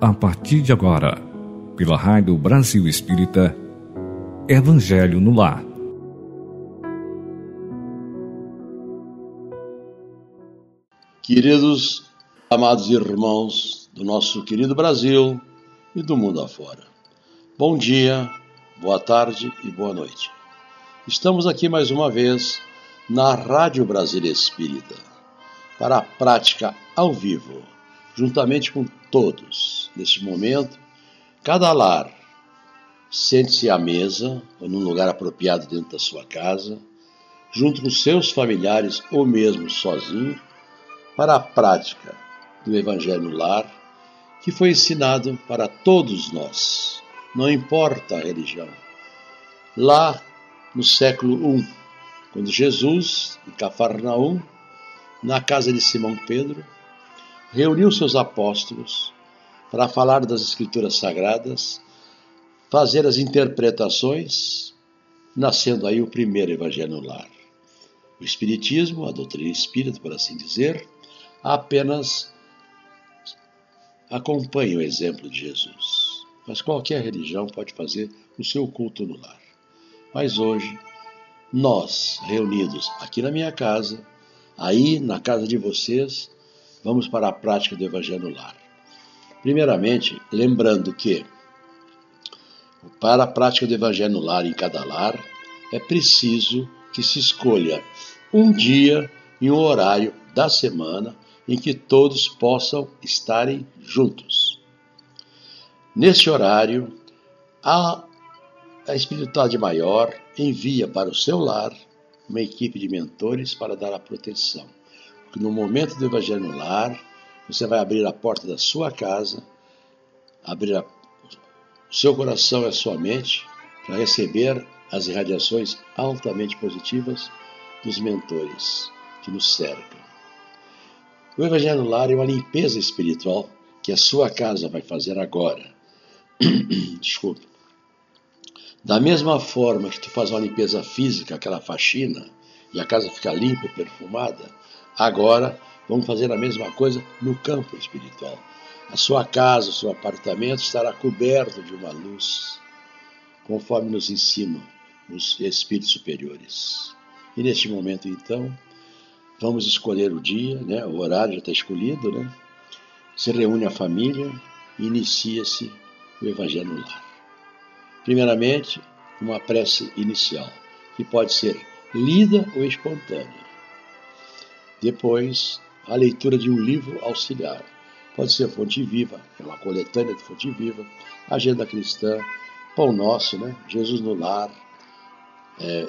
a partir de agora, pela Rádio Brasil Espírita, Evangelho no Lar. Queridos, amados irmãos do nosso querido Brasil e do mundo afora, bom dia, boa tarde e boa noite. Estamos aqui mais uma vez na Rádio Brasil Espírita para a prática ao vivo, juntamente com todos. Neste momento, cada lar sente-se à mesa ou num lugar apropriado dentro da sua casa, junto com seus familiares ou mesmo sozinho, para a prática do Evangelho no lar, que foi ensinado para todos nós, não importa a religião. Lá no século I, quando Jesus, em Cafarnaum, na casa de Simão Pedro, reuniu seus apóstolos para falar das Escrituras Sagradas, fazer as interpretações, nascendo aí o primeiro Evangelho no lar. O Espiritismo, a doutrina espírita, por assim dizer, apenas acompanha o exemplo de Jesus. Mas qualquer religião pode fazer o seu culto no lar. Mas hoje, nós, reunidos aqui na minha casa, aí na casa de vocês, vamos para a prática do Evangelho lar. Primeiramente, lembrando que para a prática do Evangelho lar em cada lar, é preciso que se escolha um dia e um horário da semana em que todos possam estarem juntos. Neste horário, a, a espiritualidade maior envia para o seu lar uma equipe de mentores para dar a proteção. Porque no momento do Evangelho no lar, você vai abrir a porta da sua casa, abrir a, o seu coração e a sua mente para receber as irradiações altamente positivas dos mentores que nos cercam. O Evangelho no lar é uma limpeza espiritual que a sua casa vai fazer agora. Desculpe. Da mesma forma que tu faz uma limpeza física, aquela faxina, e a casa fica limpa e perfumada, agora vamos fazer a mesma coisa no campo espiritual. A sua casa, o seu apartamento estará coberto de uma luz, conforme nos ensinam os espíritos superiores. E neste momento, então, vamos escolher o dia, né? o horário já está escolhido, né? se reúne a família e inicia-se o Evangelho no lar. Primeiramente, uma prece inicial, que pode ser lida ou espontânea. Depois, a leitura de um livro auxiliar. Pode ser Fonte Viva, é uma coletânea de Fonte Viva, Agenda Cristã, Pão Nosso, né? Jesus no Lar, é,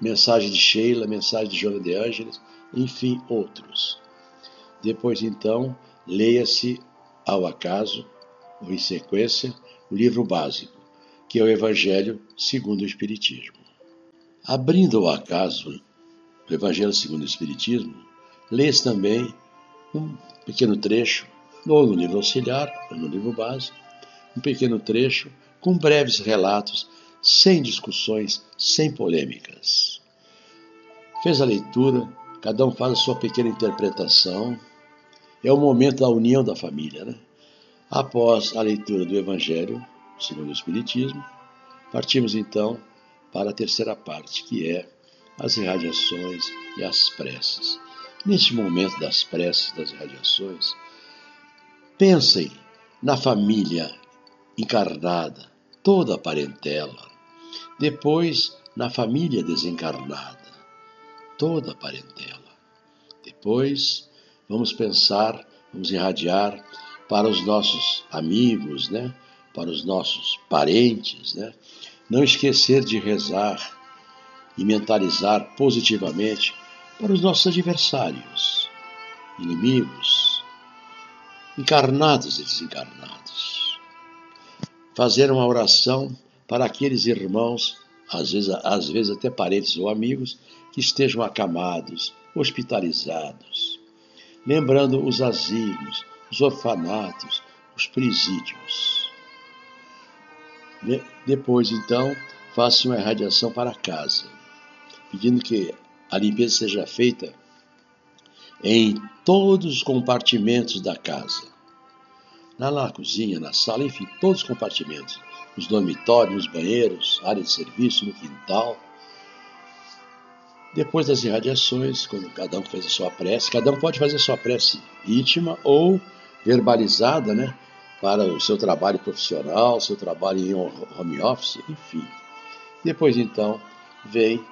mensagem de Sheila, mensagem de Joana de Ângeles, enfim, outros. Depois, então, leia-se ao acaso, ou em sequência, o livro básico que é o Evangelho segundo o Espiritismo. Abrindo ao acaso o Evangelho segundo o Espiritismo, lê-se também um pequeno trecho, ou no livro auxiliar, ou no livro base, um pequeno trecho com breves relatos, sem discussões, sem polêmicas. Fez a leitura, cada um faz a sua pequena interpretação. É o momento da união da família, né? Após a leitura do Evangelho, segundo o Espiritismo, partimos então para a terceira parte, que é as irradiações e as preces. Neste momento das preces, das irradiações, pensem na família encarnada, toda a parentela. Depois, na família desencarnada, toda a parentela. Depois, vamos pensar, vamos irradiar para os nossos amigos, né? para os nossos parentes, né? não esquecer de rezar e mentalizar positivamente para os nossos adversários, inimigos, encarnados e desencarnados. Fazer uma oração para aqueles irmãos, às vezes, às vezes até parentes ou amigos, que estejam acamados, hospitalizados. Lembrando os asilos, os orfanatos, os presídios. Depois, então, faça uma irradiação para casa, pedindo que a limpeza seja feita em todos os compartimentos da casa. na, na cozinha, na sala, enfim, todos os compartimentos. Nos dormitórios, nos banheiros, área de serviço, no quintal. Depois das irradiações, quando cada um fez a sua prece, cada um pode fazer a sua prece íntima ou verbalizada, né? Para o seu trabalho profissional, seu trabalho em home office, enfim. Depois, então, vem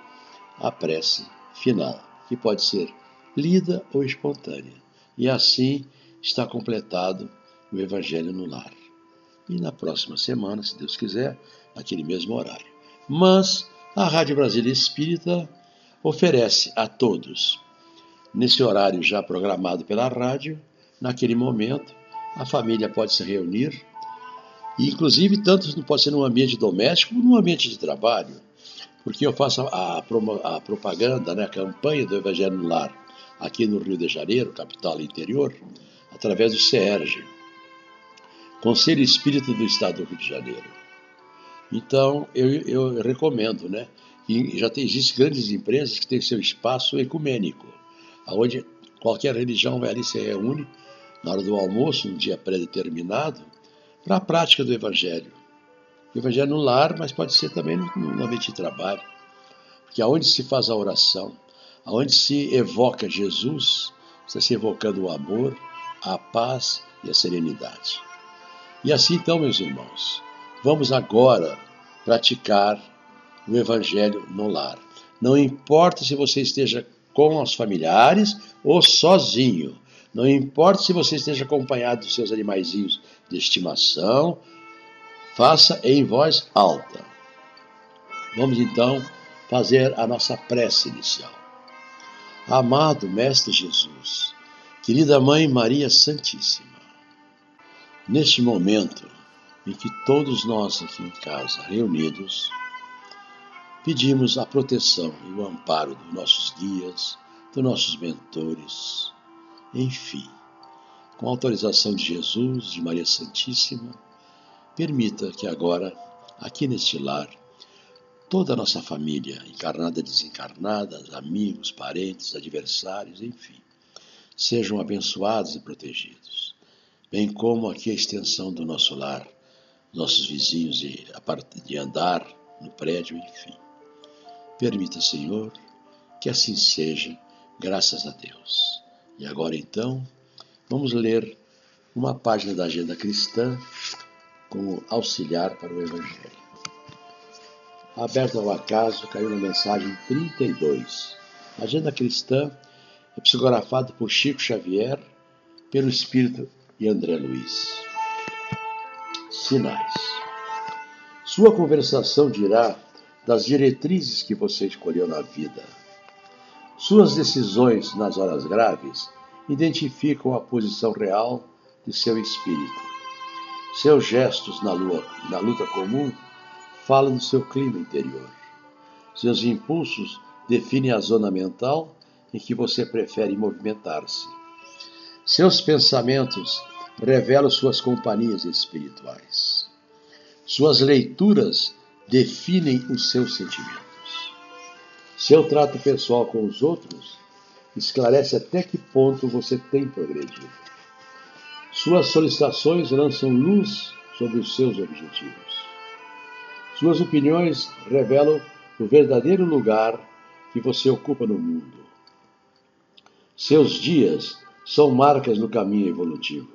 a prece final, que pode ser lida ou espontânea. E assim está completado o Evangelho no Lar. E na próxima semana, se Deus quiser, naquele mesmo horário. Mas a Rádio Brasília Espírita oferece a todos, nesse horário já programado pela rádio, naquele momento, a família pode se reunir, e inclusive tanto pode ser num ambiente doméstico como num ambiente de trabalho, porque eu faço a, a, a propaganda, né, a campanha do Evangelho no Lar aqui no Rio de Janeiro, capital interior, através do CERJ, Conselho Espírita do Estado do Rio de Janeiro. Então, eu, eu recomendo, né? E já tem, existem grandes empresas que têm seu espaço ecumênico, onde qualquer religião vai ali se reúne na hora do almoço, um dia pré-determinado, para a prática do Evangelho. O Evangelho no lar, mas pode ser também no, ambiente de trabalho. Porque aonde se faz a oração, aonde se evoca Jesus, está se evocando o amor, a paz e a serenidade. E assim então, meus irmãos, vamos agora praticar o Evangelho no lar. Não importa se você esteja com os familiares ou sozinho. Não importa se você esteja acompanhado dos seus animaizinhos de estimação, faça em voz alta. Vamos então fazer a nossa prece inicial. Amado Mestre Jesus, querida Mãe Maria Santíssima, neste momento em que todos nós aqui em casa, reunidos, pedimos a proteção e o amparo dos nossos guias, dos nossos mentores, enfim, com a autorização de Jesus, de Maria Santíssima, permita que agora, aqui neste lar, toda a nossa família, encarnada e desencarnada, amigos, parentes, adversários, enfim, sejam abençoados e protegidos, bem como aqui a extensão do nosso lar, nossos vizinhos de, de andar no prédio, enfim. Permita, Senhor, que assim seja, graças a Deus. E agora então, vamos ler uma página da Agenda Cristã como auxiliar para o Evangelho aberto ao acaso, caiu na mensagem 32. Agenda Cristã é psicografado por Chico Xavier, pelo Espírito e André Luiz. Sinais. Sua conversação dirá das diretrizes que você escolheu na vida. Suas decisões nas horas graves identificam a posição real de seu espírito. Seus gestos na, lua, na luta comum fala do seu clima interior. Seus impulsos definem a zona mental em que você prefere movimentar-se. Seus pensamentos revelam suas companhias espirituais. Suas leituras definem os seus sentimentos. Seu trato pessoal com os outros esclarece até que ponto você tem progredido. Suas solicitações lançam luz sobre os seus objetivos. Suas opiniões revelam o verdadeiro lugar que você ocupa no mundo. Seus dias são marcas no caminho evolutivo.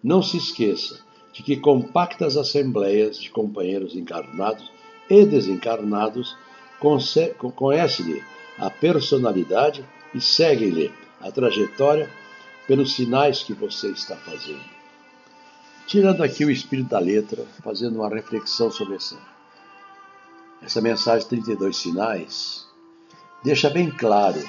Não se esqueça de que compactas assembleias de companheiros encarnados e desencarnados conhecem-lhe a personalidade e seguem-lhe a trajetória pelos sinais que você está fazendo. Tirando aqui o espírito da letra, fazendo uma reflexão sobre essa essa mensagem 32 sinais, deixa bem claro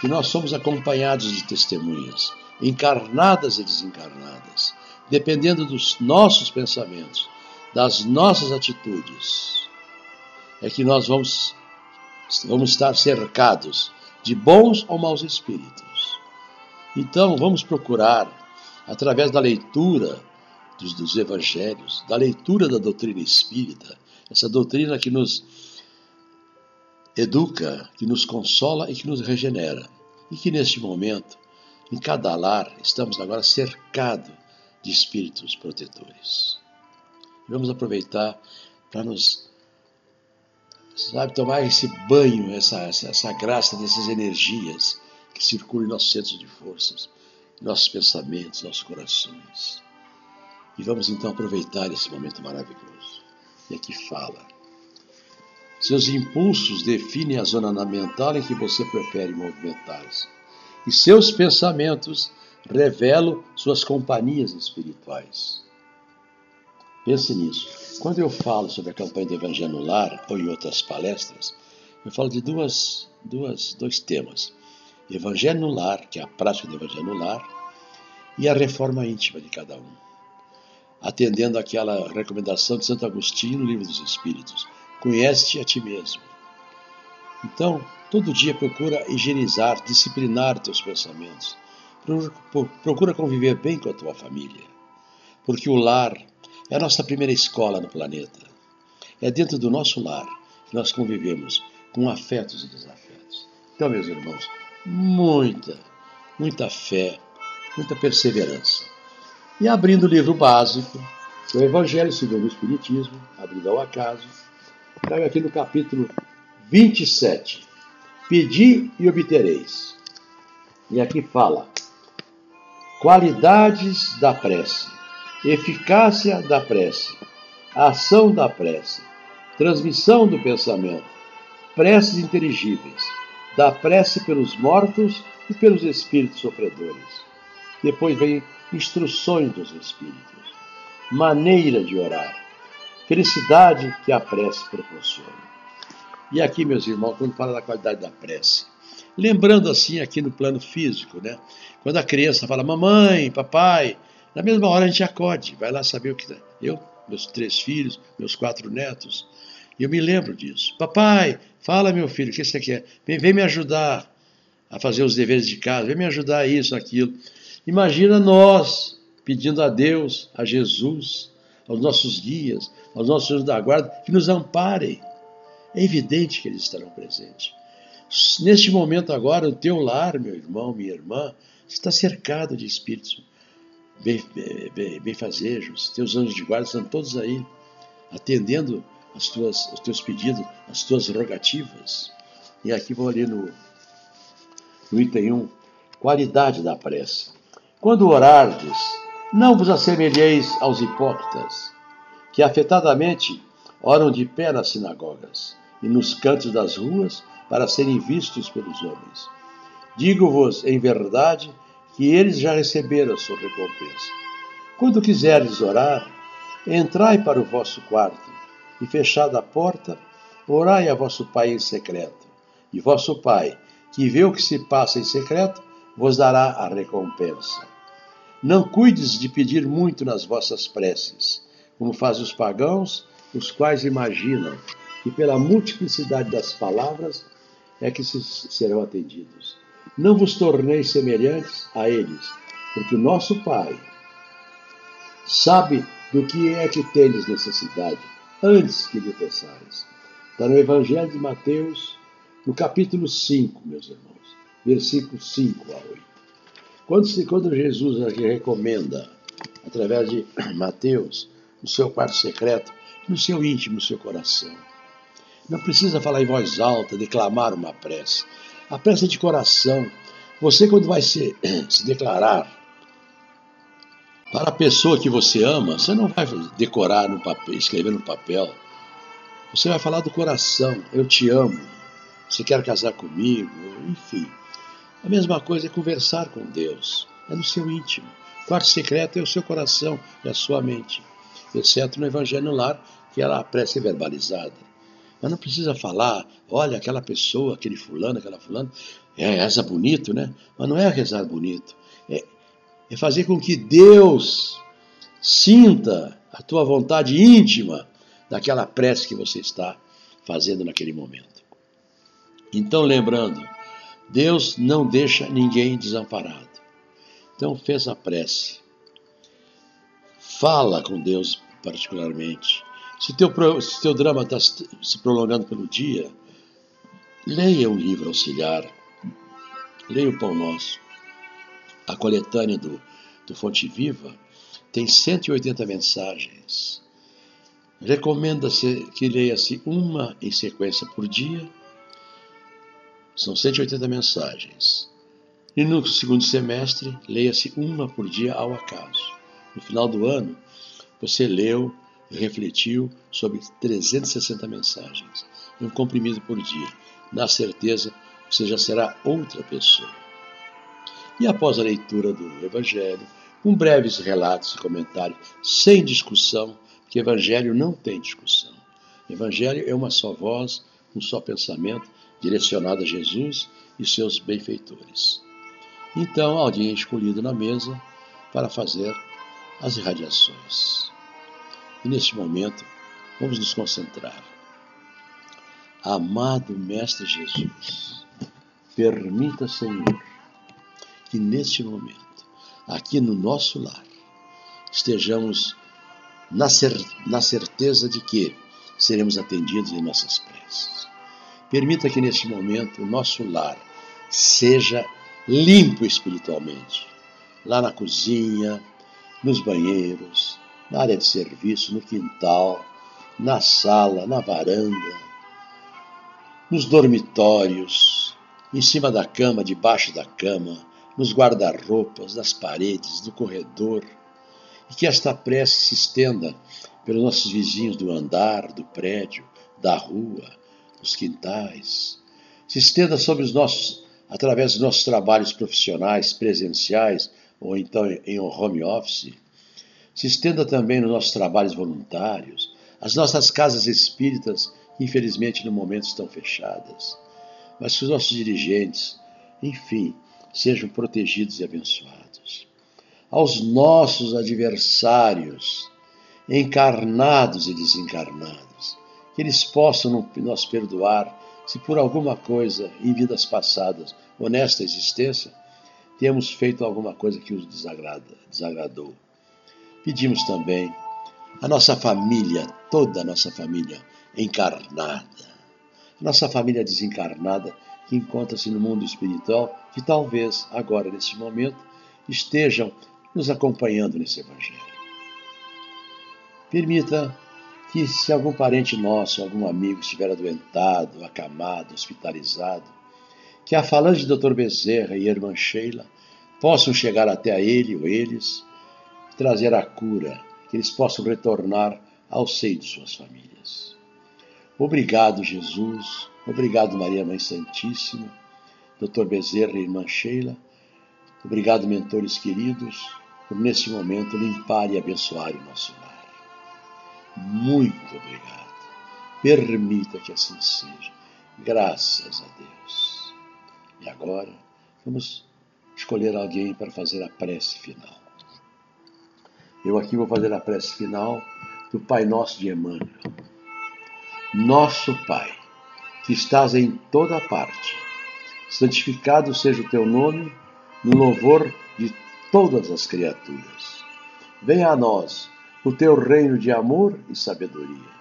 que nós somos acompanhados de testemunhas, encarnadas e desencarnadas, dependendo dos nossos pensamentos, das nossas atitudes, é que nós vamos, vamos estar cercados de bons ou maus espíritos. Então, vamos procurar, através da leitura dos, dos evangelhos, da leitura da doutrina espírita, essa doutrina que nos educa, que nos consola e que nos regenera. E que neste momento, em cada lar, estamos agora cercados de espíritos protetores. Vamos aproveitar para nos, sabe, tomar esse banho, essa, essa, essa graça dessas energias que circulam em nossos centros de forças, nossos pensamentos, nossos corações. E vamos então aproveitar esse momento maravilhoso. E aqui fala. Seus impulsos definem a zona mental em que você prefere movimentar-se. E seus pensamentos revelam suas companhias espirituais. Pense nisso. Quando eu falo sobre a campanha do Evangelho Lar ou em outras palestras, eu falo de duas, duas, dois temas. Evangelho no Lar, que é a prática do Evangelho no Lar, e a reforma íntima de cada um. Atendendo àquela recomendação de Santo Agostinho no Livro dos Espíritos: Conhece-te a ti mesmo. Então, todo dia procura higienizar, disciplinar teus pensamentos. Procura conviver bem com a tua família. Porque o lar é a nossa primeira escola no planeta. É dentro do nosso lar que nós convivemos com afetos e desafetos. Então, meus irmãos, muita, muita fé, muita perseverança. E abrindo o livro básico, o Evangelho segundo o Espiritismo, abrindo ao acaso, trago aqui no capítulo 27. Pedi e obtereis. E aqui fala: qualidades da prece, eficácia da prece, ação da prece, transmissão do pensamento, preces inteligíveis, da prece pelos mortos e pelos espíritos sofredores. Depois vem instruções dos espíritos, maneira de orar, felicidade que a prece proporciona. E aqui, meus irmãos, quando fala da qualidade da prece, lembrando assim aqui no plano físico, né? Quando a criança fala, mamãe, papai, na mesma hora a gente acode, vai lá saber o que. Eu, meus três filhos, meus quatro netos, eu me lembro disso. Papai, fala, meu filho, o que você quer? Vem, vem me ajudar a fazer os deveres de casa, vem me ajudar a isso, aquilo. Imagina nós pedindo a Deus, a Jesus, aos nossos guias, aos nossos anjos da guarda, que nos amparem. É evidente que eles estarão presentes. Neste momento agora, o teu lar, meu irmão, minha irmã, está cercado de espíritos benfazejos. Teus anjos de guarda estão todos aí, atendendo as tuas, os teus pedidos, as tuas rogativas. E aqui vou ali no, no item 1, qualidade da prece. Quando orardes, não vos assemelheis aos hipócritas, que afetadamente oram de pé nas sinagogas e nos cantos das ruas para serem vistos pelos homens. Digo-vos em verdade que eles já receberam a sua recompensa. Quando quiserdes orar, entrai para o vosso quarto e fechada a porta, orai a vosso Pai em secreto. E vosso Pai, que vê o que se passa em secreto, vos dará a recompensa. Não cuides de pedir muito nas vossas preces, como fazem os pagãos, os quais imaginam que pela multiplicidade das palavras é que se serão atendidos. Não vos torneis semelhantes a eles, porque o nosso Pai sabe do que é que tendes necessidade antes que lhe peçares. Está no Evangelho de Mateus, no capítulo 5, meus irmãos, versículos 5 a 8. Quando, quando Jesus aqui recomenda, através de Mateus, no seu quarto secreto, no seu íntimo, no seu coração. Não precisa falar em voz alta, declamar uma prece. A prece é de coração. Você, quando vai se, se declarar para a pessoa que você ama, você não vai decorar no papel, escrever no papel. Você vai falar do coração. Eu te amo. Você quer casar comigo? Enfim. A mesma coisa é conversar com Deus. É no seu íntimo. O quarto secreto é o seu coração e a sua mente. Exceto no Evangelho Lar, que ela é verbalizada. Mas não precisa falar, olha, aquela pessoa, aquele fulano, aquela fulana, é, reza bonito, né? Mas não é rezar bonito. É, fazer com que Deus sinta a tua vontade íntima daquela prece que você está fazendo naquele momento. Então, lembrando, Deus não deixa ninguém desamparado. Então, fez a prece. Fala com Deus particularmente. Se teu, se teu drama está se prolongando pelo dia, leia um livro auxiliar. Leia o Pão Nosso a coletânea do, do Fonte Viva, tem 180 mensagens. Recomenda-se que leia-se uma em sequência por dia. São 180 mensagens. E no segundo semestre, leia-se uma por dia ao acaso. No final do ano, você leu e refletiu sobre 360 mensagens, um comprimido por dia. Na certeza, você já será outra pessoa. E após a leitura do Evangelho, com breves relatos e comentários, sem discussão, que Evangelho não tem discussão. Evangelho é uma só voz, um só pensamento, direcionado a Jesus e seus benfeitores. Então, alguém é escolhido na mesa para fazer as irradiações. E neste momento, vamos nos concentrar. Amado Mestre Jesus, permita, Senhor, que neste momento, aqui no nosso lar, estejamos na, cer na certeza de que seremos atendidos em nossas preces. Permita que neste momento o nosso lar seja limpo espiritualmente, lá na cozinha, nos banheiros, na área de serviço, no quintal, na sala, na varanda, nos dormitórios, em cima da cama, debaixo da cama, nos guarda-roupas, nas paredes, no corredor, e que esta prece se estenda pelos nossos vizinhos do andar, do prédio, da rua, dos quintais, se estenda sobre os nossos, através dos nossos trabalhos profissionais, presenciais ou então em home office, se estenda também nos nossos trabalhos voluntários, as nossas casas espíritas, que infelizmente no momento estão fechadas, mas que os nossos dirigentes, enfim, sejam protegidos e abençoados. Aos nossos adversários, encarnados e desencarnados, que eles possam nos perdoar se por alguma coisa em vidas passadas ou nesta existência temos feito alguma coisa que os desagrada, desagradou. Pedimos também a nossa família, toda a nossa família encarnada, a nossa família desencarnada que encontra-se no mundo espiritual, que talvez agora, nesse momento, estejam nos acompanhando nesse Evangelho. Permita que, se algum parente nosso, algum amigo estiver adoentado, acamado, hospitalizado, que a falange de Dr. Bezerra e irmã Sheila possam chegar até a ele ou eles trazer a cura, que eles possam retornar ao seio de suas famílias. Obrigado, Jesus. Obrigado, Maria Mãe Santíssima, Dr. Bezerra e irmã Sheila. Obrigado, mentores queridos, por nesse momento limpar e abençoar o nosso lar. Muito obrigado. Permita que assim seja. Graças a Deus. E agora, vamos escolher alguém para fazer a prece final. Eu aqui vou fazer a prece final do Pai Nosso de Emmanuel. Nosso Pai, que estás em toda parte, santificado seja o teu nome no louvor de todas as criaturas. Venha a nós o teu reino de amor e sabedoria.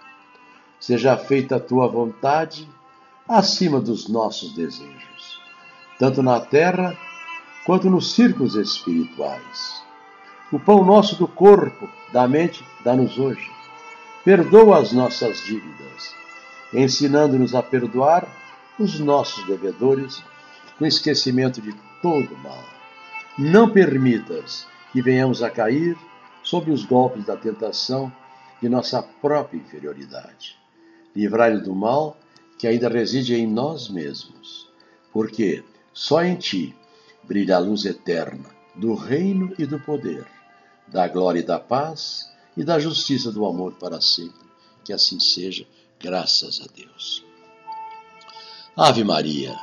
Seja feita a tua vontade acima dos nossos desejos, tanto na terra quanto nos círculos espirituais o pão nosso do corpo, da mente, dá-nos hoje. Perdoa as nossas dívidas, ensinando-nos a perdoar os nossos devedores, com esquecimento de todo mal. Não permitas que venhamos a cair sob os golpes da tentação de nossa própria inferioridade. Livrai-nos do mal que ainda reside em nós mesmos, porque só em Ti brilha a luz eterna do reino e do poder da glória e da paz e da justiça do amor para sempre. Que assim seja, graças a Deus. Ave Maria,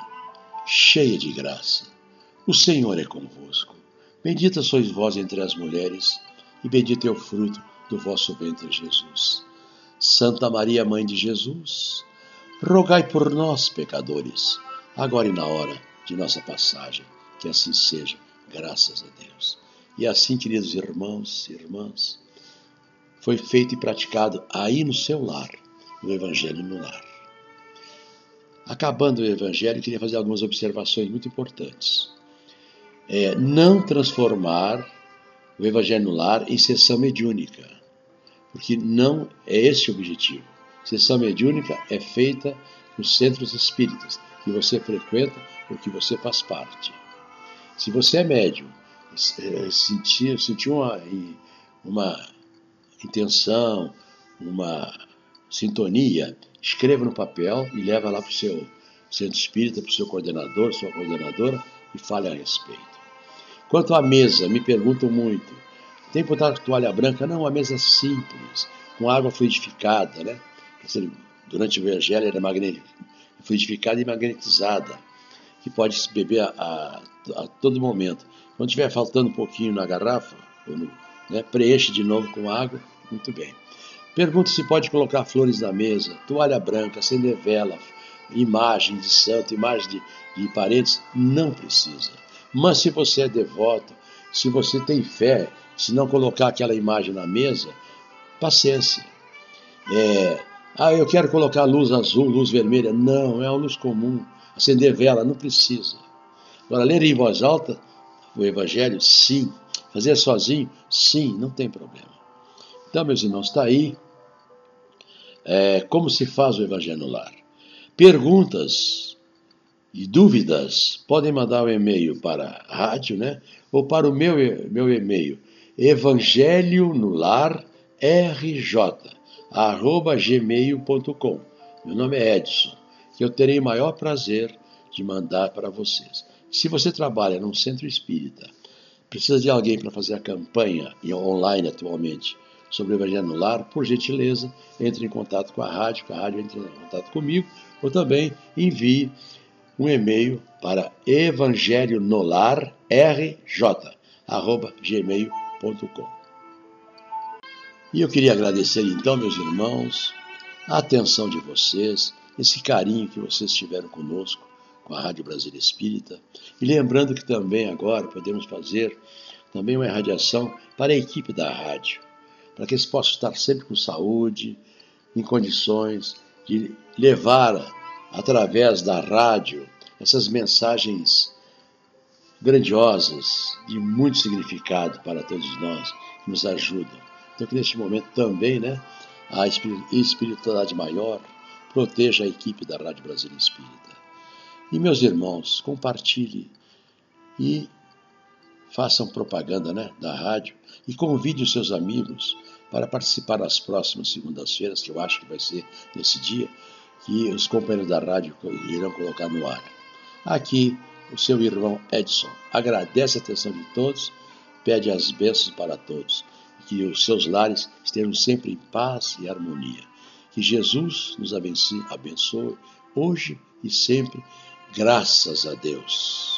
cheia de graça, o Senhor é convosco. Bendita sois vós entre as mulheres, e bendito é o fruto do vosso ventre, Jesus. Santa Maria, Mãe de Jesus, rogai por nós, pecadores, agora e na hora de nossa passagem. Que assim seja, graças a Deus. E assim, queridos irmãos e irmãs, foi feito e praticado aí no seu lar, o Evangelho no lar. Acabando o Evangelho, queria fazer algumas observações muito importantes. É, não transformar o Evangelho no Lar em sessão mediúnica, porque não é esse o objetivo. Sessão mediúnica é feita nos centros espíritas, que você frequenta ou que você faz parte. Se você é médium, é, sentiu, sentiu uma, uma intenção, uma sintonia, escreva no papel e leva lá para o seu centro espírita, para o seu coordenador, sua coordenadora e fale a respeito. Quanto à mesa, me perguntam muito. Tem que botar toalha branca? Não, uma mesa simples, com água fluidificada, né? Durante o evangelho era fluidificada e magnetizada, que pode se beber a, a, a, todo momento. Quando estiver faltando um pouquinho na garrafa, no, né, preenche de novo com água, muito bem. Pergunta se pode colocar flores na mesa, toalha branca, acender vela, imagem de santo, imagem de, de parentes. Não precisa. Mas se você é devoto, se você tem fé, se não colocar aquela imagem na mesa, paciência. É, ah, eu quero colocar luz azul, luz vermelha. Não, é uma luz comum. Acender vela, não precisa. Agora, ler em voz alta o Evangelho, sim. Fazer sozinho, sim, não tem problema. Então, meus irmãos, está aí é, como se faz o Evangelho no lar. Perguntas e dúvidas, podem mandar um e-mail para a rádio, né? Ou para o meu, meu e-mail, evangelho no lar rj, arroba gmail.com. Meu nome é Edson, que eu terei o maior prazer de mandar para vocês. Se você trabalha num centro espírita, precisa de alguém para fazer a campanha online atualmente sobre o Evangelho no Lar, por gentileza, entre em contato com a rádio, que a rádio entre em contato comigo, ou também envie um e-mail para evangelionolarrj@gmail.com. E eu queria agradecer então, meus irmãos, a atenção de vocês, esse carinho que vocês tiveram conosco com a Rádio Brasília Espírita, e lembrando que também agora podemos fazer também uma irradiação para a equipe da rádio, para que eles possam estar sempre com saúde, em condições de levar através da rádio, essas mensagens grandiosas, de muito significado para todos nós, que nos ajudam. Então, que neste momento também, né, a espiritualidade maior proteja a equipe da Rádio Brasil Espírita. E, meus irmãos, compartilhe e façam propaganda né, da rádio e convide os seus amigos para participar das próximas segundas-feiras, que eu acho que vai ser nesse dia, que os companheiros da rádio irão colocar no ar. Aqui, o seu irmão Edson agradece a atenção de todos, pede as bênçãos para todos, que os seus lares estejam sempre em paz e harmonia. Que Jesus nos abençoe, abençoe hoje e sempre, graças a Deus.